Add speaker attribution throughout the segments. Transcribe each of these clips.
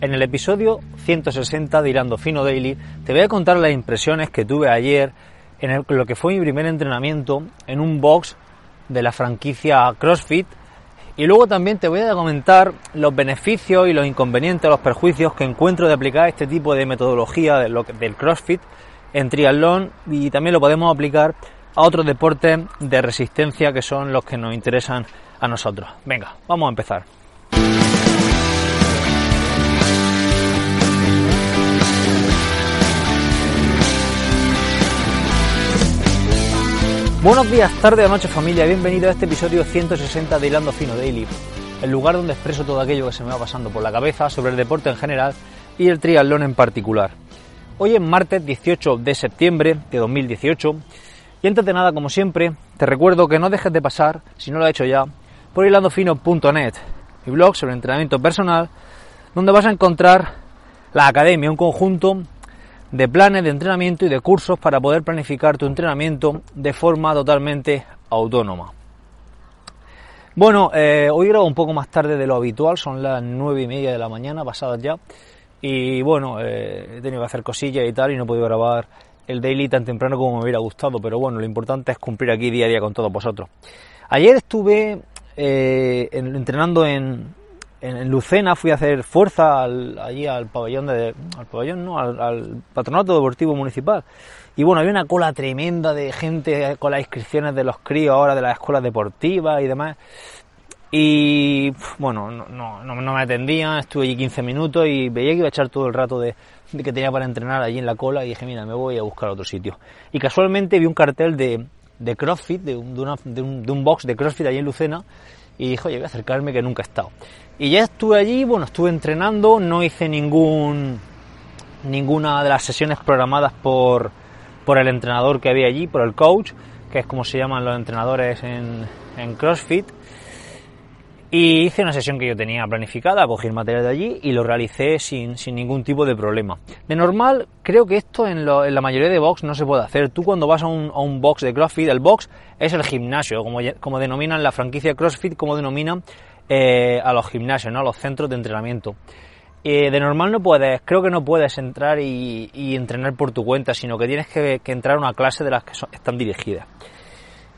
Speaker 1: En el episodio 160 de Irando Fino Daily te voy a contar las impresiones que tuve ayer en, el, lo que fue mi primer entrenamiento en un box de la franquicia CrossFit y luego también te voy a comentar los beneficios y los inconvenientes, los perjuicios que encuentro de aplicar este tipo de metodología de lo, del CrossFit en triatlón y también lo podemos aplicar a otros deportes de resistencia que son los que nos interesan a nosotros. Venga, vamos a empezar. Buenos días, tarde o noche familia, bienvenido a este episodio 160 de Hilando Fino Daily, el lugar donde expreso todo aquello que se me va pasando por la cabeza sobre el deporte en general y el triatlón en particular. Hoy es martes 18 de septiembre de 2018 y antes de nada, como siempre, te recuerdo que no dejes de pasar, si no lo has hecho ya, por hilandofino.net, mi blog sobre entrenamiento personal, donde vas a encontrar la academia, un conjunto de planes de entrenamiento y de cursos para poder planificar tu entrenamiento de forma totalmente autónoma. Bueno, eh, hoy grabo un poco más tarde de lo habitual, son las nueve y media de la mañana, pasadas ya, y bueno, eh, he tenido que hacer cosillas y tal, y no he podido grabar el daily tan temprano como me hubiera gustado, pero bueno, lo importante es cumplir aquí día a día con todos vosotros. Ayer estuve eh, entrenando en, en, Lucena fui a hacer fuerza allí al pabellón de, al pabellón no, al, patronato deportivo municipal. Y bueno, había una cola tremenda de gente con las inscripciones de los críos ahora de las escuelas deportivas y demás. Y bueno, no, me atendían, estuve allí 15 minutos y veía que iba a echar todo el rato de, que tenía para entrenar allí en la cola y dije, mira, me voy a buscar otro sitio. Y casualmente vi un cartel de, de CrossFit, de un, de, un, de un box de CrossFit allí en Lucena y dije, oye, voy a acercarme que nunca he estado. Y ya estuve allí, bueno, estuve entrenando, no hice ningún ninguna de las sesiones programadas por, por el entrenador que había allí, por el coach, que es como se llaman los entrenadores en, en CrossFit. Y hice una sesión que yo tenía planificada, cogí el material de allí y lo realicé sin, sin ningún tipo de problema. De normal, creo que esto en, en, la mayoría de box no se puede hacer. Tú cuando vas a un, a un box de CrossFit, el box es el gimnasio, como, como denominan la franquicia CrossFit, como denominan eh, a los gimnasios, ¿no? a los centros de entrenamiento. Eh, de normal no puedes, creo que no puedes entrar y, entrenar por tu cuenta, sino que tienes que, entrar a una clase de las que están dirigidas.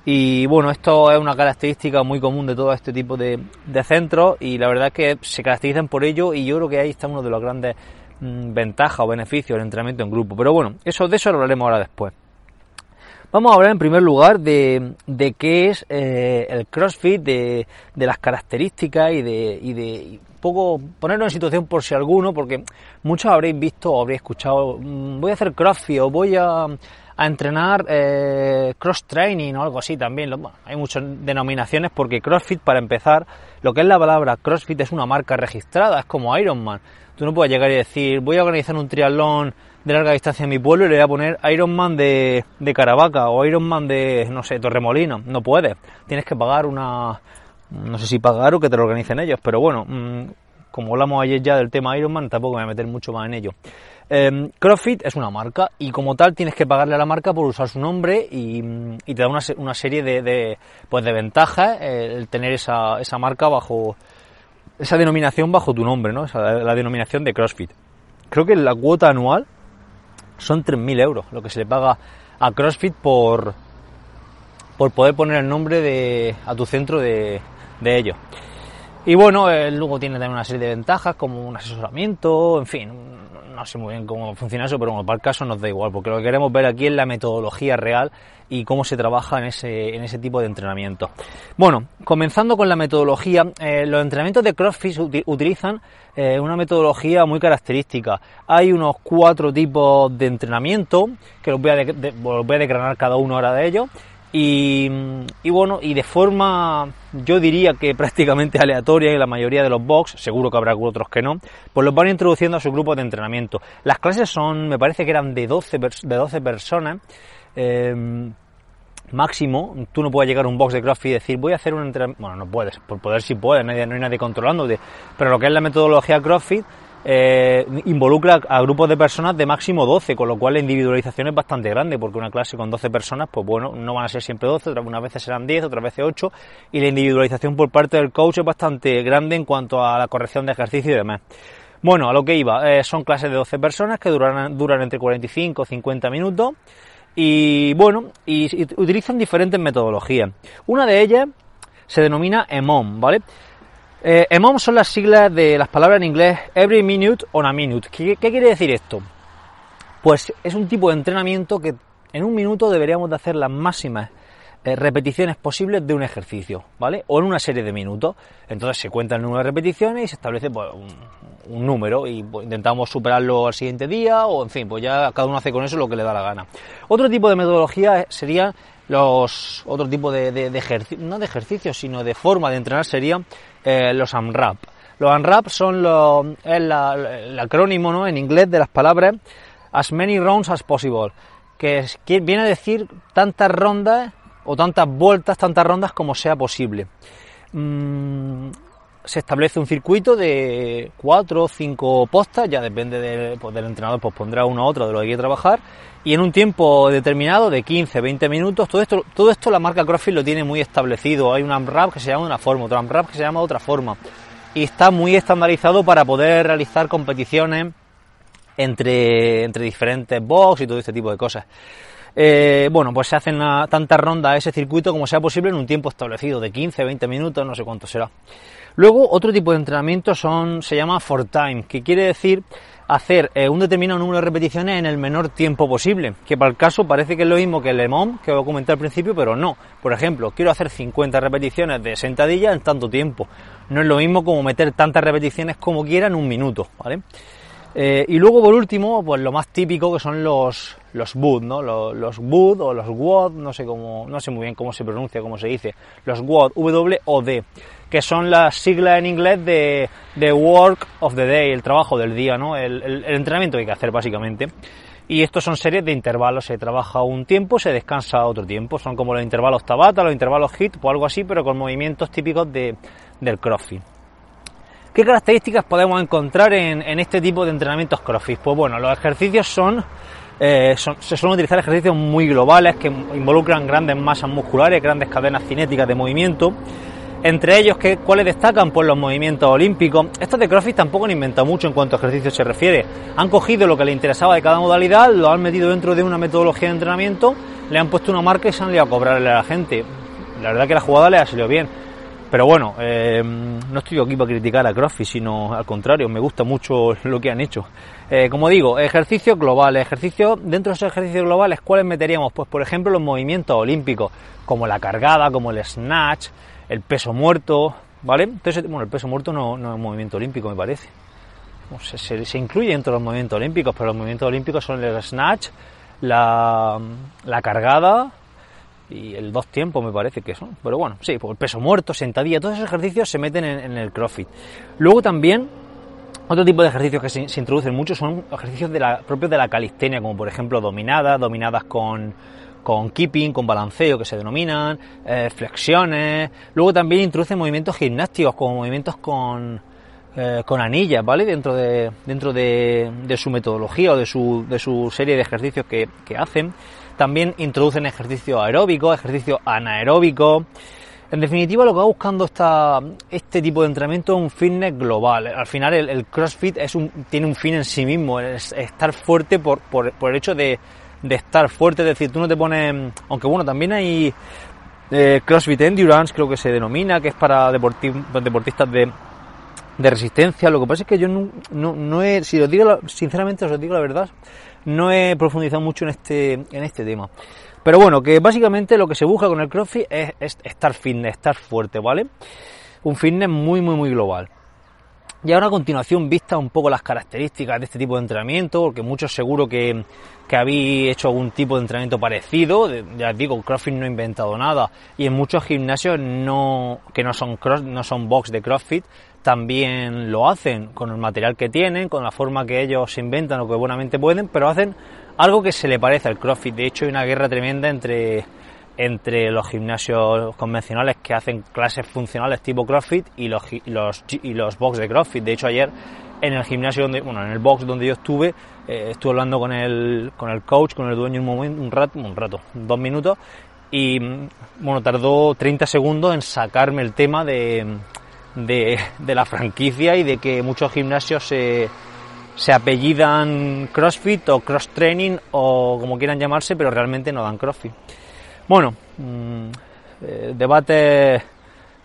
Speaker 1: Y bueno, esto es una característica muy común de todo este tipo de, centros y la verdad es que se caracterizan por ello y yo creo que ahí está uno de los grandes mm, ventajas o beneficios del entrenamiento en grupo. Pero bueno, eso de eso lo hablaremos ahora después. Vamos a hablar en primer lugar de, de qué es eh, el CrossFit, de, de, las características y de, y de poco ponernos en situación por si alguno, porque muchos habréis visto o habréis escuchado, mm, voy a hacer CrossFit o voy a, a entrenar eh, cross training o algo así también. hay muchas denominaciones porque CrossFit, para empezar, lo que es la palabra CrossFit es una marca registrada, es como Ironman. Tú no puedes llegar y decir, voy a organizar un triatlón de larga distancia en mi pueblo y le voy a poner Ironman de, de Caravaca o Ironman de, no sé, Torremolino. No puedes. Tienes que pagar una, no sé si pagar o que te lo organicen ellos, pero bueno, mm, como hablamos ayer ya del tema Ironman, tampoco me voy a meter mucho más en ello. Eh, CrossFit es una marca y como tal tienes que pagarle a la marca por usar su nombre y, te da una, serie de, pues de ventajas el tener esa, esa marca bajo esa denominación bajo tu nombre, ¿no? la denominación de CrossFit. Creo que la cuota anual son 3.000 euros lo que se le paga a CrossFit por, por poder poner el nombre de, a tu centro de, de ellos. Y bueno, luego tiene también una serie de ventajas como un asesoramiento, en fin, no sé muy bien cómo funciona eso, pero bueno, para el caso nos da igual, porque lo que queremos ver aquí es la metodología real y cómo se trabaja en ese, en ese tipo de entrenamiento. Bueno, comenzando con la metodología, eh, los entrenamientos de CrossFit utilizan eh, una metodología muy característica. Hay unos cuatro tipos de entrenamiento, que los voy a, de, voy a declarar cada uno ahora de ellos, Y, bueno, y de forma, yo diría que prácticamente aleatoria en la mayoría de los box, seguro que habrá otros que no, pues los van introduciendo a su grupo de entrenamiento. Las clases son, me parece que eran de 12, de 12 personas. Em, máximo, tú no puedes llegar a un box de CrossFit y decir voy a hacer un entrenamiento, bueno, no puedes, por poder sí puedes, no hay, nadie controlándote, pero lo que es la metodología CrossFit eh, involucra a grupos de personas de máximo 12, con lo cual la individualización es bastante grande, porque una clase con 12 personas, pues bueno, no van a ser siempre 12, otras unas veces serán 10, otras veces 8, y la individualización por parte del coach es bastante grande en cuanto a la corrección de ejercicio y demás. Bueno, a lo que iba, eh, son clases de 12 personas que duran, duran entre 45 y 50 minutos, y bueno, utilizan diferentes metodologías. Una de ellas se denomina EMOM, ¿vale? Eh, EMOM son las siglas de las palabras en inglés Every Minute on a Minute. ¿Qué, quiere decir esto? Pues es un tipo de entrenamiento que en un minuto deberíamos de hacer las máximas eh, repeticiones posibles de un ejercicio, ¿vale? O en una serie de minutos. Entonces se cuenta el número de repeticiones y se establece pues, un, número y pues, intentamos superarlo al siguiente día o en fin, pues ya cada uno hace con eso lo que le da la gana. Otro tipo de metodología sería los otro tipo de, de, ejercicios, no de ejercicios, sino de forma de entrenar sería eh, los AMRAP. Los AMRAP son lo, el acrónimo ¿no? en inglés de las palabras as many rounds as possible, que, viene a decir tantas rondas o tantas vueltas, tantas rondas como sea posible. Mm, se establece un circuito de cuatro o cinco postas, ya depende pues, del entrenador, pues pondrá una u otra de lo que quiere trabajar, y en un tiempo determinado de 15, 20 minutos, todo esto, todo esto la marca CrossFit lo tiene muy establecido. Hay un AMRAP que se llama de una forma, otro AMRAP que se llama de otra forma, y está muy estandarizado para poder realizar competiciones entre, entre diferentes box y todo este tipo de cosas. Eh, bueno, pues se hacen tantas rondas a ese circuito como sea posible en un tiempo establecido de 15, 20 minutos, no sé cuánto será. Luego, otro tipo de entrenamiento son, se llama for time, que quiere decir hacer eh, un determinado número de repeticiones en el menor tiempo posible, que para el caso parece que es lo mismo que el EMOM que os comenté al principio, pero no. Por ejemplo, quiero hacer 50 repeticiones de sentadilla en tanto tiempo. No es lo mismo como meter tantas repeticiones como quiera en un minuto, ¿vale? Eh, y luego por último, pues lo más típico que son los los WOD, ¿no? Los, los WOD o los WOD, no sé cómo, no sé muy bien cómo se pronuncia, cómo se dice, los WOD, W O D, que son las siglas en inglés de, de Work of the Day, el trabajo del día, ¿no? El, el, entrenamiento que hay que hacer básicamente. Y estos son series de intervalos, se trabaja un tiempo, se descansa otro tiempo, son como los intervalos Tabata, los intervalos HIT o algo así, pero con movimientos típicos de, del CrossFit. ¿Qué características podemos encontrar en, este tipo de entrenamientos CrossFit? Pues bueno, los ejercicios eh, son, se suelen utilizar ejercicios muy globales que involucran grandes masas musculares, grandes cadenas cinéticas de movimiento. Entre ellos, ¿qué, ¿cuáles destacan? Pues los movimientos olímpicos. Estos de CrossFit tampoco han inventado mucho en cuanto a ejercicios se refiere. Han cogido lo que les interesaba de cada modalidad, lo han metido dentro de una metodología de entrenamiento, le han puesto una marca y se han liado a cobrarle a la gente. La verdad que la jugada le ha salido bien. Pero bueno, eh, no estoy aquí para criticar a CrossFit, sino al contrario, me gusta mucho lo que han hecho. Eh, como digo, ejercicios globales, ejercicios, dentro de esos ejercicios globales, ¿cuáles meteríamos? Pues por ejemplo los movimientos olímpicos, como la cargada, como el snatch, el peso muerto, ¿vale? Entonces, bueno, el peso muerto no, no es un movimiento olímpico, me parece. Se, se, incluye dentro de los movimientos olímpicos, pero los movimientos olímpicos son el snatch, la, la cargada, y el dos tiempos me parece que son. Pero bueno, sí, por el peso muerto, sentadilla, todos esos ejercicios se meten en, el CrossFit. Luego también, otro tipo de ejercicios que se, introducen mucho son ejercicios de la, propios de la calistenia, como por ejemplo dominadas, dominadas con, con keeping, con balanceo que se denominan, eh, flexiones. Luego también introducen movimientos gimnásticos, como movimientos con, eh, con anillas, ¿vale? Dentro de, dentro de, de, su metodología o de su, de su serie de ejercicios que, que hacen. También introducen ejercicio aeróbico, ejercicio anaeróbico. En definitiva, lo que va buscando esta, este tipo de entrenamiento es un fitness global. Al final, el, CrossFit es un, tiene un fin en sí mismo, es estar fuerte por, el hecho de, estar fuerte. Es decir, tú no te pones. Aunque bueno, también hay eh, CrossFit Endurance, creo que se denomina, que es para deportistas de, resistencia. Lo que pasa es que yo no he. Si os digo, sinceramente, os digo la verdad, no he profundizado mucho en este, en este tema. Pero bueno, que básicamente lo que se busca con el CrossFit es, estar fitness, estar fuerte, ¿vale? Un fitness muy, muy, muy global. Y ahora a continuación vista un poco las características de este tipo de entrenamiento, porque muchos seguro que, que habéis hecho algún tipo de entrenamiento parecido, ya os digo, CrossFit no ha inventado nada, y en muchos gimnasios no, que no son cross, no son box de CrossFit, también lo hacen con el material que tienen, con la forma que ellos inventan o que buenamente pueden, pero hacen algo que se le parece al CrossFit. De hecho, hay una guerra tremenda entre entre los gimnasios convencionales que hacen clases funcionales tipo CrossFit y los, los, y los box de CrossFit. De hecho, ayer en el gimnasio donde, bueno, en el box donde yo estuve, eh, estuve hablando con el, con el coach, con el dueño un momento, un rato, un rato, dos minutos, y bueno, tardó 30 segundos en sacarme el tema de, de, la franquicia y de que muchos gimnasios se, se apellidan CrossFit o Cross Training o como quieran llamarse, pero realmente no dan CrossFit. Bueno, mm, eh, debate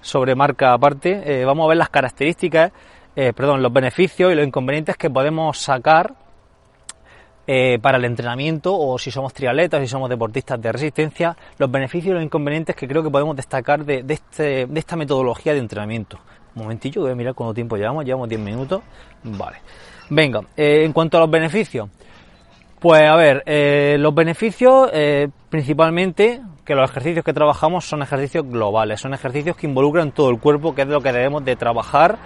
Speaker 1: sobre marca aparte. Eh, vamos a ver las características, eh, perdón, los beneficios y los inconvenientes que podemos sacar para el entrenamiento o si somos triatletas, si somos deportistas de resistencia, los beneficios y los inconvenientes que creo que podemos destacar de, este, de esta metodología de entrenamiento. Un momentillo, voy a mirar cuánto tiempo llevamos, llevamos 10 minutos. Vale. Venga, en cuanto a los beneficios, pues a ver, los beneficios principalmente que los ejercicios que trabajamos son ejercicios globales, son ejercicios que involucran todo el cuerpo, que es lo que debemos de trabajar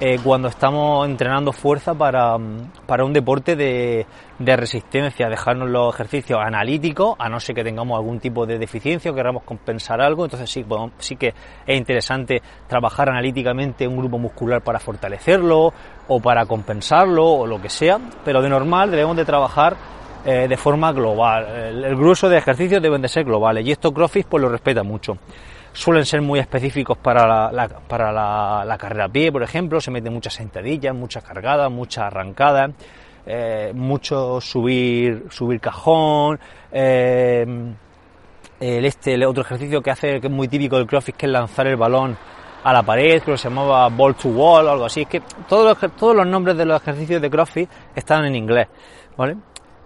Speaker 1: eh, cuando estamos entrenando fuerza para, un deporte de, resistencia, dejarnos los ejercicios analíticos, a no ser que tengamos algún tipo de deficiencia o queramos compensar algo, entonces sí, sí que es interesante trabajar analíticamente un grupo muscular para fortalecerlo o para compensarlo o lo que sea, pero de normal debemos de trabajar eh, de forma global. El, grueso de ejercicios deben de ser globales y esto CrossFit pues lo respeta mucho. Suelen ser muy específicos para la, para la, carrera a pie, por ejemplo, se meten muchas sentadillas, muchas cargadas, muchas arrancadas, eh, mucho subir, subir cajón, eh, el este, el otro ejercicio que hace, que es muy típico del CrossFit, que es lanzar el balón a la pared, creo que se llamaba ball to wall o algo así. Es que todos los, todos los nombres de los ejercicios de CrossFit están en inglés, ¿vale?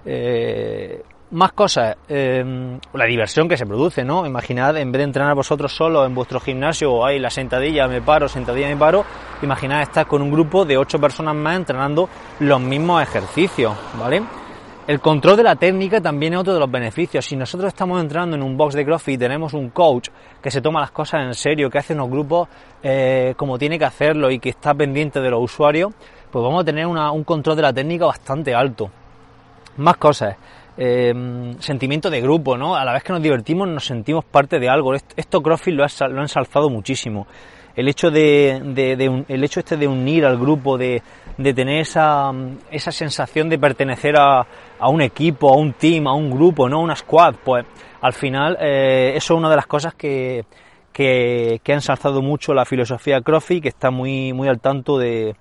Speaker 1: Eh, más cosas, eh, la diversión que se produce, ¿no? Imaginad, en vez de entrenar vosotros solos en vuestro gimnasio, hay la sentadilla, me paro, sentadilla, me paro, imaginad estar con un grupo de ocho personas más entrenando los mismos ejercicios, ¿vale? El control de la técnica también es otro de los beneficios. Si nosotros estamos entrando en un box de CrossFit y tenemos un coach que se toma las cosas en serio, que hace unos grupos eh, como tiene que hacerlo y que está pendiente de los usuarios, pues vamos a tener un control de la técnica bastante alto. Más cosas. Eh, sentimiento de grupo, ¿no? A la vez que nos divertimos nos sentimos parte de algo. Esto CrossFit lo ha, lo ha ensalzado muchísimo. El hecho de, el hecho este de unir al grupo, de, tener esa, esa sensación de pertenecer a, a, un equipo, a un team, a un grupo, no una squad, pues al final eh, eso es una de las cosas que, que, que ha ensalzado mucho la filosofía CrossFit, que está muy, muy al tanto de,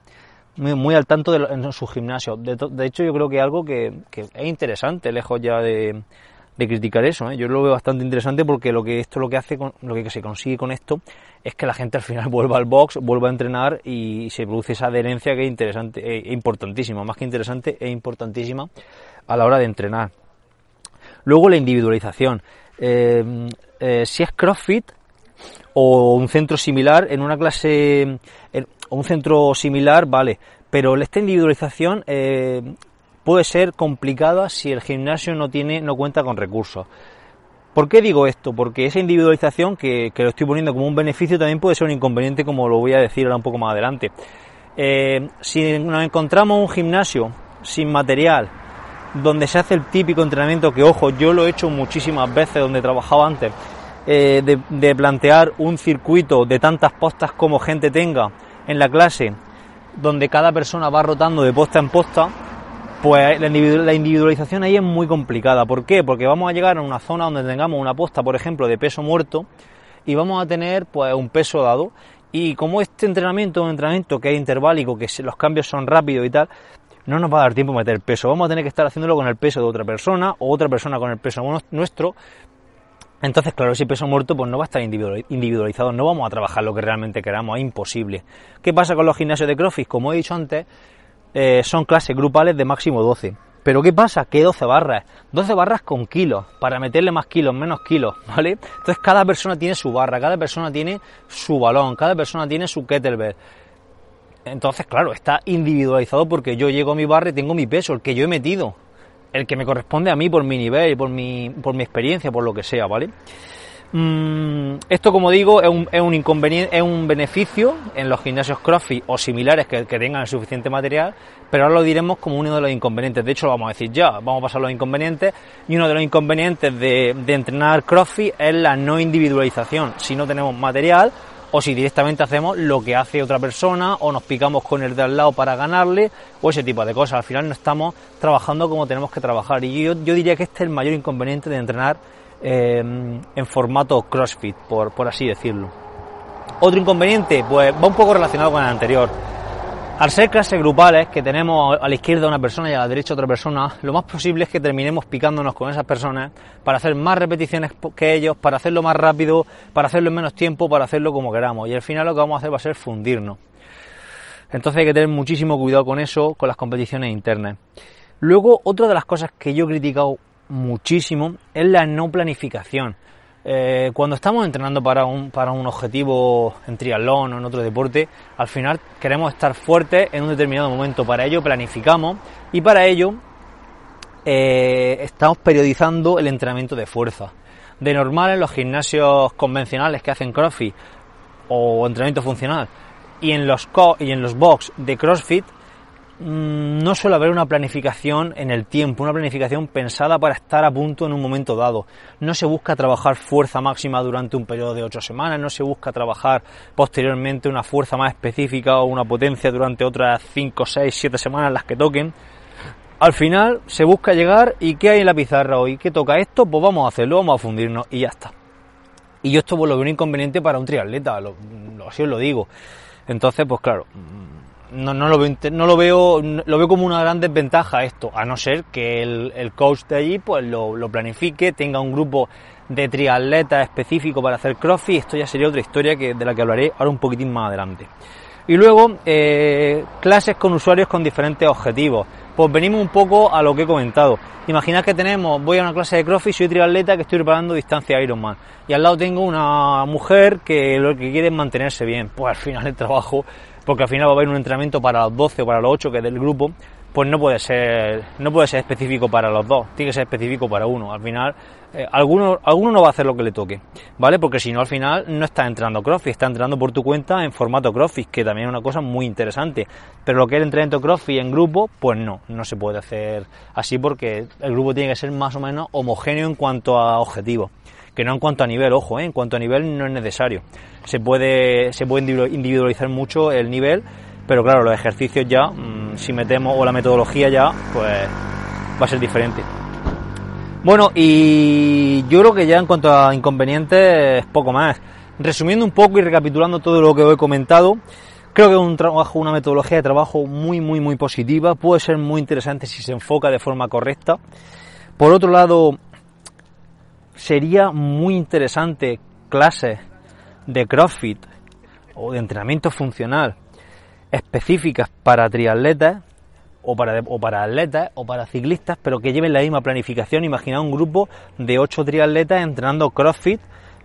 Speaker 1: muy, al tanto de, en su gimnasio. De, hecho, yo creo que algo que, es interesante, lejos ya de, criticar eso. ¿eh? Yo lo veo bastante interesante porque lo que esto lo que hace, lo que se consigue con esto es que la gente al final vuelva al box, vuelva a entrenar y se produce esa adherencia que es interesante, e importantísima, más que interesante, es importantísima a la hora de entrenar. Luego la individualización. Eh, eh, si es CrossFit o un centro similar, en una clase, un centro similar, vale, pero esta individualización eh, puede ser complicada si el gimnasio no tiene, no cuenta con recursos. ¿Por qué digo esto? Porque esa individualización, que, lo estoy poniendo como un beneficio, también puede ser un inconveniente, como lo voy a decir ahora un poco más adelante. Eh, si nos encontramos un gimnasio sin material, donde se hace el típico entrenamiento que, ojo, yo lo he hecho muchísimas veces donde trabajaba antes, eh, de, plantear un circuito de tantas postas como gente tenga, en la clase donde cada persona va rotando de posta en posta, pues la individualización ahí es muy complicada. ¿Por qué? Porque vamos a llegar a una zona donde tengamos una posta, por ejemplo, de peso muerto y vamos a tener pues un peso dado. Y como este entrenamiento es un entrenamiento que es interválico, que los cambios son rápidos y tal, no nos va a dar tiempo a meter peso. Vamos a tener que estar haciéndolo con el peso de otra persona o otra persona con el peso nuestro entonces, claro, ese peso muerto pues no va a estar individualizado, no vamos a trabajar lo que realmente queramos, es imposible. ¿Qué pasa con los gimnasios de CrossFit? Como he dicho antes, eh, son clases grupales de máximo 12. Pero ¿qué pasa? Que 12 barras, 12 barras con kilos, para meterle más kilos, menos kilos, ¿vale? Entonces cada persona tiene su barra, cada persona tiene su balón, cada persona tiene su kettlebell. Entonces, claro, está individualizado porque yo llego a mi barra y tengo mi peso, el que yo he metido, el que me corresponde a mí por mi nivel, por mi, por mi experiencia, por lo que sea, ¿vale? Mm, esto, como digo, es un, es un, inconveniente, es un beneficio en los gimnasios CrossFit o similares que, tengan el suficiente material, pero ahora lo diremos como uno de los inconvenientes. De hecho, lo vamos a decir ya, vamos a pasar los inconvenientes. Y uno de los inconvenientes de, de entrenar CrossFit es la no individualización. Si no tenemos material, o si directamente hacemos lo que hace otra persona o nos picamos con el de al lado para ganarle o ese tipo de cosas. Al final no estamos trabajando como tenemos que trabajar y yo, diría que este es el mayor inconveniente de entrenar eh, en formato CrossFit, por, por así decirlo. Otro inconveniente, pues va un poco relacionado con el anterior. Al ser clases grupales, que tenemos a la izquierda una persona y a la derecha otra persona, lo más posible es que terminemos picándonos con esas personas para hacer más repeticiones que ellos, para hacerlo más rápido, para hacerlo en menos tiempo, para hacerlo como queramos. Y al final lo que vamos a hacer va a ser fundirnos. Entonces hay que tener muchísimo cuidado con eso, con las competiciones internas. Luego, otra de las cosas que yo he criticado muchísimo es la no planificación. Eh, cuando estamos entrenando para un, para un objetivo en triatlón o en otro deporte, al final queremos estar fuertes en un determinado momento. Para ello planificamos y para ello eh, estamos periodizando el entrenamiento de fuerza. De normal en los gimnasios convencionales que hacen CrossFit o entrenamiento funcional y en los, y en los box de CrossFit no suele haber una planificación en el tiempo, una planificación pensada para estar a punto en un momento dado. No se busca trabajar fuerza máxima durante un periodo de ocho semanas, no se busca trabajar posteriormente una fuerza más específica o una potencia durante otras cinco, seis, siete semanas las que toquen. Al final se busca llegar y ¿qué hay en la pizarra hoy? ¿Qué toca esto? Pues vamos a hacerlo, vamos a fundirnos y ya está. Y yo esto pues, lo veo un inconveniente para un triatleta, lo, así os lo digo. Entonces, pues claro, no, no, lo veo, no lo veo, lo veo como una gran desventaja esto, a no ser que el, coach de allí pues lo, planifique, tenga un grupo de triatletas específico para hacer crossfit, esto ya sería otra historia que, de la que hablaré ahora un poquitín más adelante. Y luego, eh, clases con usuarios con diferentes objetivos. Pues venimos un poco a lo que he comentado. Imaginad que tenemos, voy a una clase de CrossFit, soy triatleta que estoy preparando distancia Ironman. Y al lado tengo una mujer que lo que quiere es mantenerse bien. Pues al final el trabajo porque al final va a haber un entrenamiento para los 12 o para los 8 que es del grupo, pues no puede ser no puede ser específico para los dos, tiene que ser específico para uno. Al final, eh, alguno, alguno no va a hacer lo que le toque, ¿vale? Porque si no, al final no está entrenando CrossFit, está entrenando por tu cuenta en formato CrossFit, que también es una cosa muy interesante. Pero lo que es el entrenamiento CrossFit en grupo, pues no, no se puede hacer así porque el grupo tiene que ser más o menos homogéneo en cuanto a objetivos que no en cuanto a nivel, ojo, ¿eh? en cuanto a nivel no es necesario. Se puede, se puede individualizar mucho el nivel, pero claro, los ejercicios ya, mm, si metemos, o la metodología ya, pues va a ser diferente. Bueno, y yo creo que ya en cuanto a inconvenientes, poco más. Resumiendo un poco y recapitulando todo lo que he comentado, creo que es un trabajo, una metodología de trabajo muy, muy, muy positiva. Puede ser muy interesante si se enfoca de forma correcta. Por otro lado, sería muy interesante clases de CrossFit o de entrenamiento funcional específicas para triatletas o para, o para atletas o para ciclistas, pero que lleven la misma planificación. Imaginad un grupo de ocho triatletas entrenando CrossFit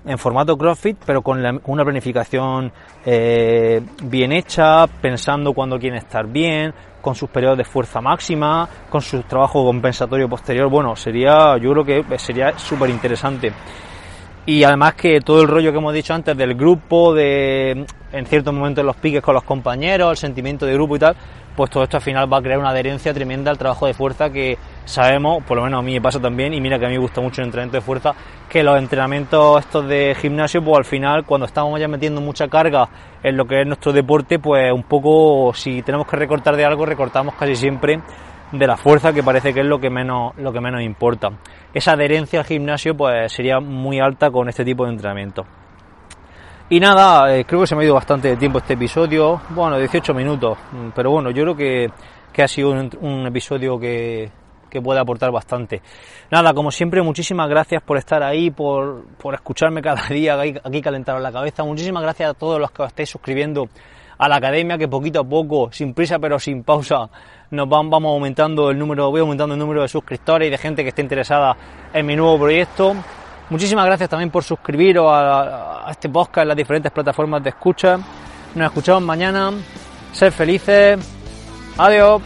Speaker 1: en formato CrossFit, pero con, una planificación eh, bien hecha, pensando cuando quieren estar bien, con sus periodos de fuerza máxima, con su trabajo compensatorio posterior. Bueno, sería, yo creo que sería súper interesante. Y además que todo el rollo que hemos dicho antes del grupo, de en ciertos momentos los piques con los compañeros, el sentimiento de grupo y tal, pues todo esto al final va a crear una adherencia tremenda al trabajo de fuerza que sabemos, por lo menos a mí me pasa también, y mira que a mí me gusta mucho el entrenamiento de fuerza, que los entrenamientos estos de gimnasio, pues al final cuando estamos ya metiendo mucha carga en lo que es nuestro deporte, pues un poco si tenemos que recortar de algo, recortamos casi siempre de la fuerza, que parece que es lo que menos, lo que menos importa. Esa adherencia al gimnasio pues sería muy alta con este tipo de entrenamiento. Y nada, eh, creo que se me ha ido bastante tiempo este episodio, bueno, 18 minutos, mm, pero bueno, yo creo que, que ha sido un, episodio que, que, puede aportar bastante. Nada, como siempre, muchísimas gracias por estar ahí, por, por escucharme cada día aquí, aquí calentaros la cabeza. Muchísimas gracias a todos los que os estáis suscribiendo a la academia, que poquito a poco, sin prisa pero sin pausa, nos van, vamos aumentando el número, voy aumentando el número de suscriptores y de gente que esté interesada en mi nuevo proyecto. Muchísimas gracias también por suscribiros a, este podcast en las diferentes plataformas de escucha. Nos escuchamos mañana. Sed felices. Adiós.